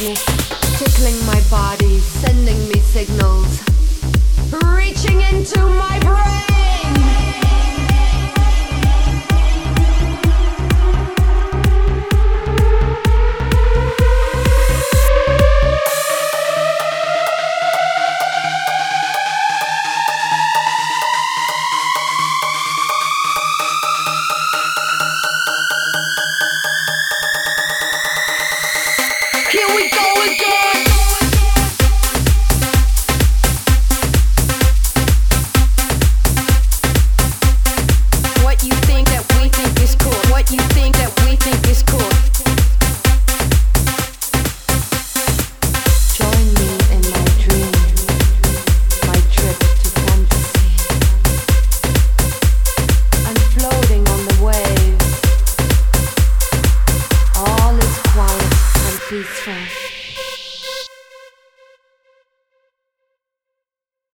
me, tickling my body, sending me signals, reaching into we going? Freeze Fresh.